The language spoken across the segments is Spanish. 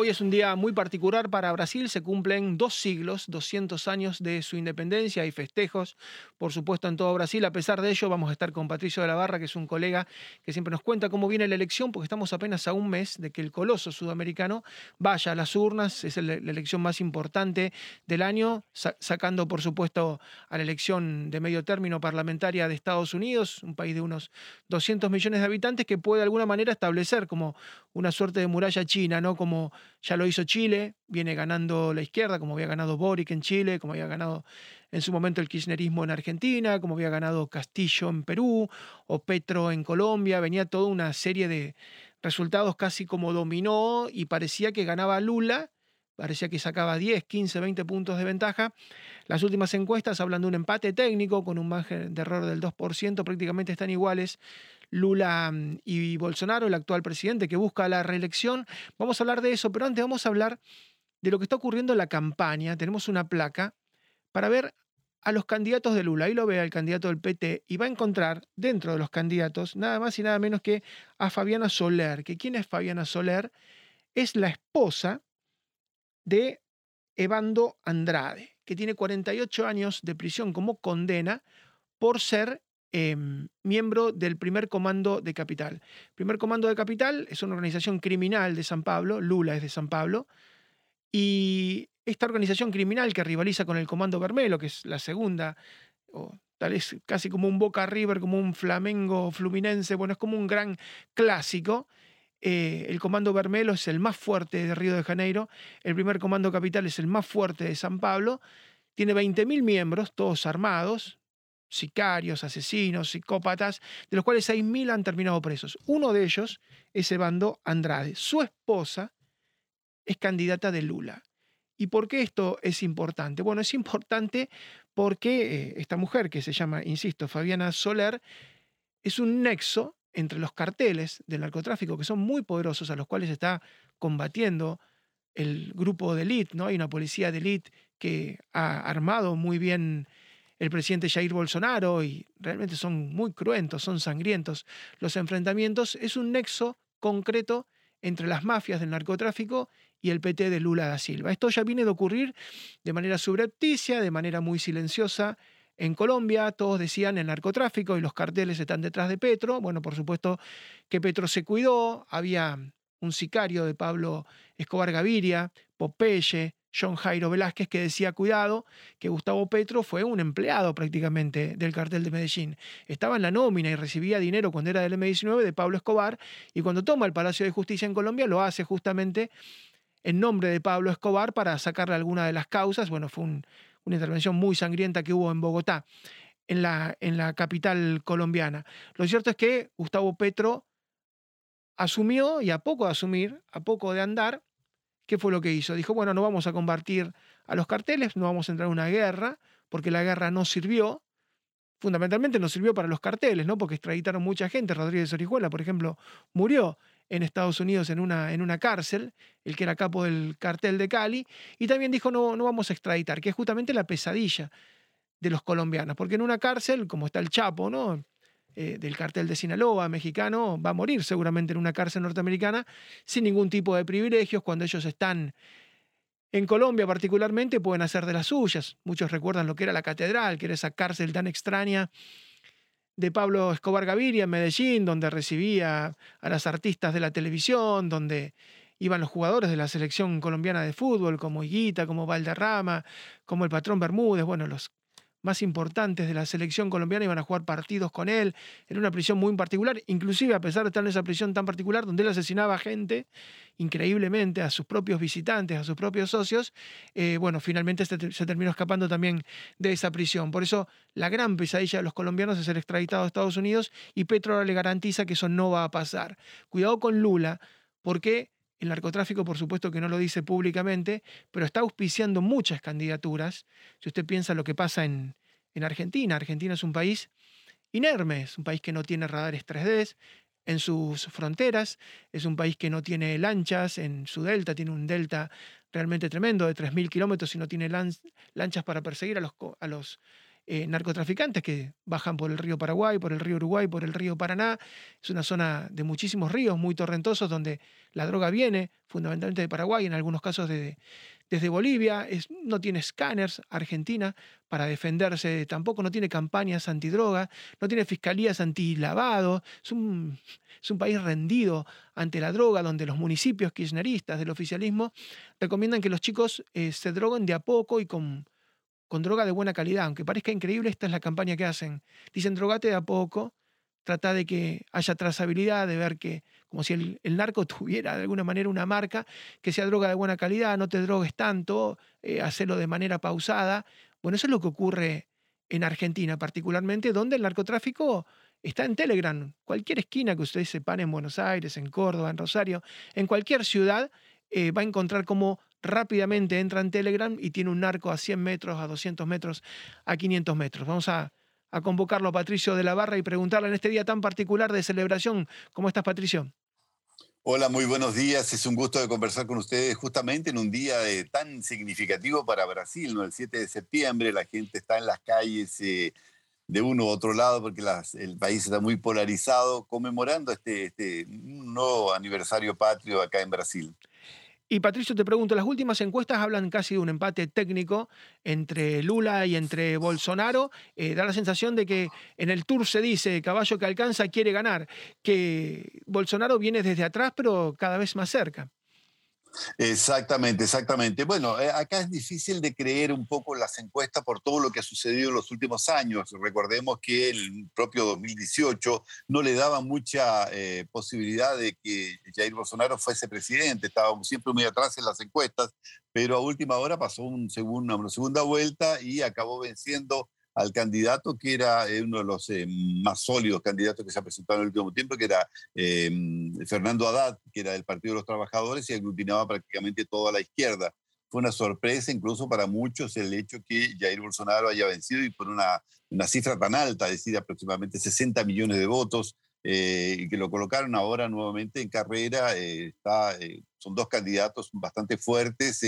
Hoy es un día muy particular para Brasil, se cumplen dos siglos, 200 años de su independencia y festejos, por supuesto, en todo Brasil. A pesar de ello, vamos a estar con Patricio de la Barra, que es un colega que siempre nos cuenta cómo viene la elección, porque estamos apenas a un mes de que el coloso sudamericano vaya a las urnas, es la elección más importante del año, sacando, por supuesto, a la elección de medio término parlamentaria de Estados Unidos, un país de unos 200 millones de habitantes que puede de alguna manera establecer como una suerte de muralla china, ¿no? Como ya lo hizo Chile, viene ganando la izquierda, como había ganado Boric en Chile, como había ganado en su momento el kirchnerismo en Argentina, como había ganado Castillo en Perú o Petro en Colombia, venía toda una serie de resultados casi como dominó y parecía que ganaba Lula, parecía que sacaba 10, 15, 20 puntos de ventaja. Las últimas encuestas hablan de un empate técnico con un margen de error del 2%, prácticamente están iguales Lula mm, y Bolsonaro, el actual presidente que busca la reelección. Vamos a hablar de eso, pero antes vamos a hablar de lo que está ocurriendo en la campaña. Tenemos una placa para ver a los candidatos de Lula. Ahí lo ve al candidato del PT y va a encontrar dentro de los candidatos nada más y nada menos que a Fabiana Soler. ¿Que ¿Quién es Fabiana Soler? Es la esposa de Evando Andrade, que tiene 48 años de prisión como condena por ser Em, miembro del primer comando de Capital. Primer comando de Capital es una organización criminal de San Pablo, Lula es de San Pablo, y esta organización criminal que rivaliza con el Comando Vermelo, que es la segunda, o tal vez casi como un Boca River, como un Flamengo Fluminense, bueno, es como un gran clásico. Eh, el Comando Vermelo es el más fuerte de Río de Janeiro, el primer Comando Capital es el más fuerte de San Pablo, tiene 20.000 miembros, todos armados, sicarios, asesinos, psicópatas, de los cuales 6.000 han terminado presos. Uno de ellos es Evando Andrade. Su esposa es candidata de Lula. ¿Y por qué esto es importante? Bueno, es importante porque eh, esta mujer, que se llama, insisto, Fabiana Soler, es un nexo entre los carteles del narcotráfico, que son muy poderosos, a los cuales está combatiendo el grupo de élite, ¿no? Hay una policía de élite que ha armado muy bien el presidente Jair Bolsonaro y realmente son muy cruentos, son sangrientos los enfrentamientos, es un nexo concreto entre las mafias del narcotráfico y el PT de Lula da Silva. Esto ya viene de ocurrir de manera subrepticia, de manera muy silenciosa en Colombia. Todos decían el narcotráfico y los carteles están detrás de Petro. Bueno, por supuesto que Petro se cuidó. Había un sicario de Pablo Escobar Gaviria, Popeye, John Jairo Velázquez, que decía, cuidado, que Gustavo Petro fue un empleado prácticamente del cartel de Medellín. Estaba en la nómina y recibía dinero cuando era del M19 de Pablo Escobar, y cuando toma el Palacio de Justicia en Colombia lo hace justamente en nombre de Pablo Escobar para sacarle alguna de las causas. Bueno, fue una intervención muy sangrienta que hubo en Bogotá, en la, en la capital colombiana. Lo cierto es que Gustavo Petro asumió, y a poco de asumir, a poco de andar, ¿Qué fue lo que hizo? Dijo, bueno, no vamos a combatir a los carteles, no vamos a entrar en una guerra, porque la guerra no sirvió. Fundamentalmente no sirvió para los carteles, ¿no? Porque extraditaron mucha gente. Rodríguez Orihuela, por ejemplo, murió en Estados Unidos en una, en una cárcel, el que era capo del cartel de Cali, y también dijo, no, no vamos a extraditar, que es justamente la pesadilla de los colombianos, porque en una cárcel, como está el Chapo, ¿no? Eh, del cartel de Sinaloa mexicano va a morir seguramente en una cárcel norteamericana sin ningún tipo de privilegios. Cuando ellos están en Colombia particularmente pueden hacer de las suyas. Muchos recuerdan lo que era la catedral, que era esa cárcel tan extraña de Pablo Escobar Gaviria en Medellín, donde recibía a las artistas de la televisión, donde iban los jugadores de la selección colombiana de fútbol, como Higuita, como Valderrama, como el patrón Bermúdez, bueno, los más importantes de la selección colombiana iban a jugar partidos con él, en una prisión muy particular, inclusive a pesar de estar en esa prisión tan particular donde él asesinaba gente increíblemente a sus propios visitantes, a sus propios socios, eh, bueno, finalmente se, se, terminó escapando también de esa prisión. Por eso la gran pesadilla de los colombianos es ser extraditado a Estados Unidos y Petro ahora le garantiza que eso no va a pasar. Cuidado con Lula, porque el narcotráfico, por supuesto que no lo dice públicamente, pero está auspiciando muchas candidaturas. Si usted piensa lo que pasa en, en Argentina, Argentina es un país inerme, es un país que no tiene radares 3D en sus fronteras, es un país que no tiene lanchas, en su delta tiene un delta realmente tremendo de 3.000 kilómetros y no tiene lanchas para perseguir a los, a los eh, narcotraficantes que bajan por el río Paraguay, por el río Uruguay, por el río Paraná. Es una zona de muchísimos ríos muy torrentosos donde la droga viene fundamentalmente de Paraguay, en algunos casos de, desde Bolivia, no tiene escáneres, Argentina, para defenderse tampoco, no tiene campañas antidroga, no tiene fiscalías antilavado, es un, es un país rendido ante la droga, donde los municipios kirchneristas del oficialismo recomiendan que los chicos eh, se droguen de a poco y con, con droga de buena calidad. Aunque parezca increíble, esta es la campaña que hacen. Dicen drogate de a poco, trata de que haya trazabilidad, de ver que, como si el, narco tuviera de alguna manera una marca, que sea droga de buena calidad, no te drogues tanto, eh, hacerlo de manera pausada. Bueno, eso es lo que ocurre en Argentina particularmente, donde el narcotráfico está en Telegram. Cualquier esquina que ustedes sepan en Buenos Aires, en Córdoba, en Rosario, en cualquier ciudad, eh, va a encontrar cómo rápidamente entra en Telegram y tiene un narco a 100 metros, a 200 metros, a 500 metros. Vamos a convocarlo a Patricio de la Barra y preguntarle en este día tan particular de celebración. ¿Cómo estás, Patricio? Hola, muy buenos días. Es un gusto de conversar con ustedes justamente en un día eh, tan significativo para Brasil. El 7 de septiembre la gente está en las calles eh, de uno u otro lado porque el país está muy polarizado conmemorando este, este nuevo aniversario patrio acá en Brasil. Y Patricio, te pregunto, las últimas encuestas hablan casi de un empate técnico entre Lula y entre Bolsonaro. Eh, da la sensación de que en el tour se dice, caballo que alcanza quiere ganar, que Bolsonaro viene desde atrás pero cada vez más cerca. Exactamente, exactamente. Bueno, eh, acá es difícil de creer un poco las encuestas por todo lo que ha sucedido en los últimos años. Recordemos que el propio 2018 no le daba mucha eh, posibilidad de que Jair Bolsonaro fuese presidente. Estábamos siempre muy atrás en las encuestas, pero a última hora pasó un una segunda vuelta y acabó venciendo al candidato que era eh, uno de los eh, más sólidos candidatos que se ha presentado en el último tiempo, que era eh, Fernando Haddad, que era del Partido de los Trabajadores y aglutinaba prácticamente toda la izquierda. Fue una sorpresa incluso para muchos el hecho que Jair Bolsonaro haya vencido y por una, una cifra tan alta, es decir, aproximadamente 60 millones de votos, eh, y que lo colocaron ahora nuevamente en carrera. Eh, está, eh, son dos candidatos bastante fuertes.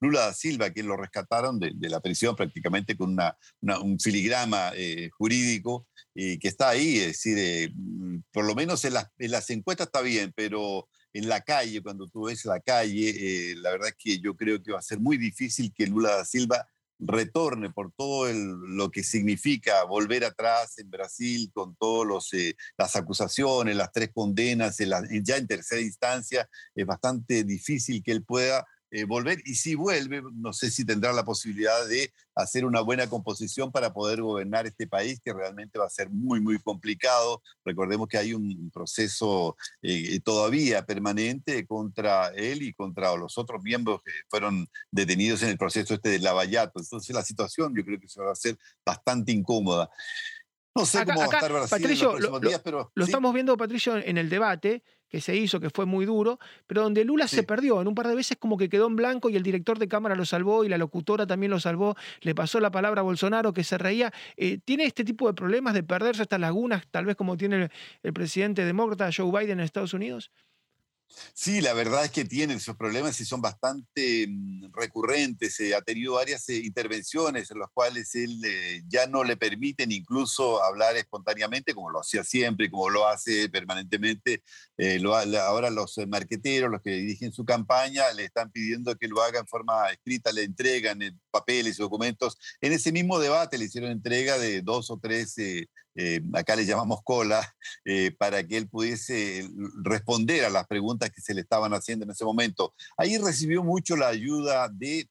Lula da Silva, que lo rescataron de, la prisión prácticamente con una, un filigrama jurídico y que está ahí. Es decir, mm, por lo menos en las, en las, encuestas está bien, pero en la calle, cuando tú ves la calle, la verdad es que yo creo que va a ser muy difícil que Lula da Silva retorne por todo lo que significa volver atrás en Brasil con todas eh, las acusaciones, las tres condenas, ya en tercera instancia, es bastante difícil que él pueda eh, volver y si vuelve, no sé si tendrá la posibilidad de hacer una buena composición para poder gobernar este país, que realmente va a ser muy, muy complicado. Recordemos que hay un proceso eh, todavía permanente contra él y contra los otros miembros que fueron detenidos en el proceso este de Lavallato. Entonces la situación yo creo que se va a hacer bastante incómoda. No sé cómo va a estar Brasil en los lo, días, pero... Lo estamos viendo, Patricio, en el debate que se hizo, que fue muy duro, pero donde Lula se perdió. En un par de veces como que quedó en blanco y el director de cámara lo salvó y la locutora también lo salvó. Le pasó la palabra a Bolsonaro que se reía. Eh, ¿Tiene este tipo de problemas de perderse estas lagunas, tal vez como tiene el, el presidente demócrata Joe Biden en Estados Unidos? Sí, la verdad es que tiene esos problemas y son bastante mm, recurrentes. ha tenido varias eh, intervenciones en las cuales él eh, ya no le permiten incluso hablar espontáneamente, como lo hacía siempre, como lo hace permanentemente. Eh, ahora los marqueteros, los que dirigen su campaña, le están pidiendo que lo haga en forma escrita, le entregan papeles y documentos. En ese mismo debate le hicieron entrega de dos o tres eh, acá le llamamos cola, eh, para que él pudiese responder a las preguntas que se le estaban haciendo en ese momento. Ahí recibió mucho la ayuda de,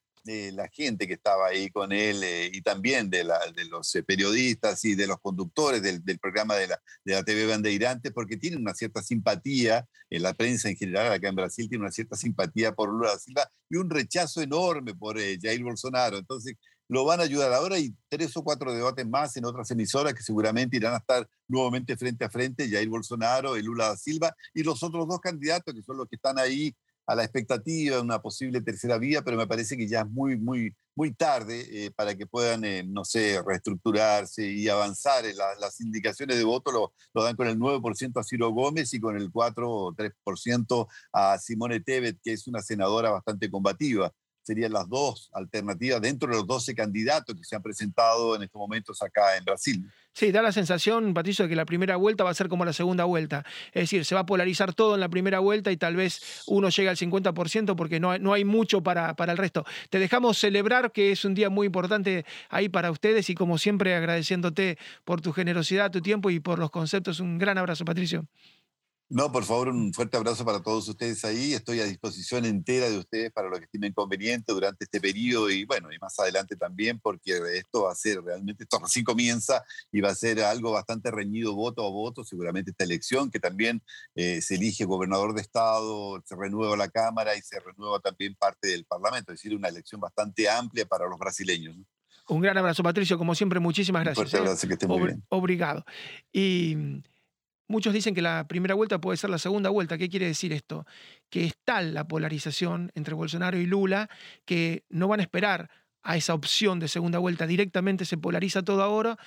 la gente que estaba ahí con él eh, y también de, los periodistas y de los conductores del, programa de la, de la, TV Bandeirante, porque tiene una cierta simpatía, en la prensa en general acá en Brasil tiene una cierta simpatía por Lula Silva y un rechazo enorme por Jair Bolsonaro. Entonces, lo van a ayudar. Ahora hay tres o cuatro debates más en otras emisoras que seguramente irán a estar nuevamente frente a frente, Jair Bolsonaro, y Lula da Silva, y los otros dos candidatos que son los que están ahí a la expectativa de una posible tercera vía, pero me parece que ya es muy, muy, muy tarde eh, para que puedan, eh, no sé, reestructurarse y avanzar. las indicaciones de voto lo, lo, dan con el 9% a Ciro Gómez y con el 4 o 3% a Simone Tebet, que es una senadora bastante combativa. Serían las dos alternativas dentro de los 12 candidatos que se han presentado en estos momentos acá en Brasil. Sí, da la sensación, Patricio, de que la primera vuelta va a ser como la segunda vuelta. Es decir, se va a polarizar todo en la primera vuelta y tal vez uno llegue al 50% porque no no hay mucho para, para el resto. Te dejamos celebrar que es un día muy importante ahí para ustedes y como siempre agradeciéndote por tu generosidad, tu tiempo y por los conceptos. Un gran abrazo, Patricio. No, por favor, un fuerte abrazo para todos ustedes ahí. Estoy a disposición entera de ustedes para lo que estimen conveniente durante este periodo y bueno, y más adelante también, porque esto va a ser realmente, esto recién comienza y va a ser algo bastante reñido voto a voto, seguramente esta elección, que también eh, se elige gobernador de estado, se renueva la Cámara y se renueva también parte del Parlamento, es decir, una elección bastante amplia para los brasileños. Un gran abrazo, Patricio, como siempre, muchísimas gracias. Un fuerte ¿eh? abrazo, que esté muy bien. Obrigado. Y Muchos dicen que la primera vuelta puede ser la segunda vuelta. ¿Qué quiere decir esto? Que es tal la polarización entre Bolsonaro y Lula que no van a esperar a esa opción de segunda vuelta. Directamente se polariza todo ahora.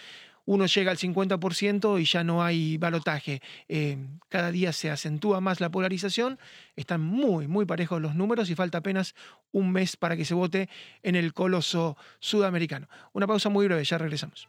Uno llega al 50% y ya no hay balotaje. Eh, cada día se acentúa más la polarización. Están muy, muy parejos los números y falta apenas un mes para que se vote en el coloso sudamericano. Una pausa muy breve, ya regresamos.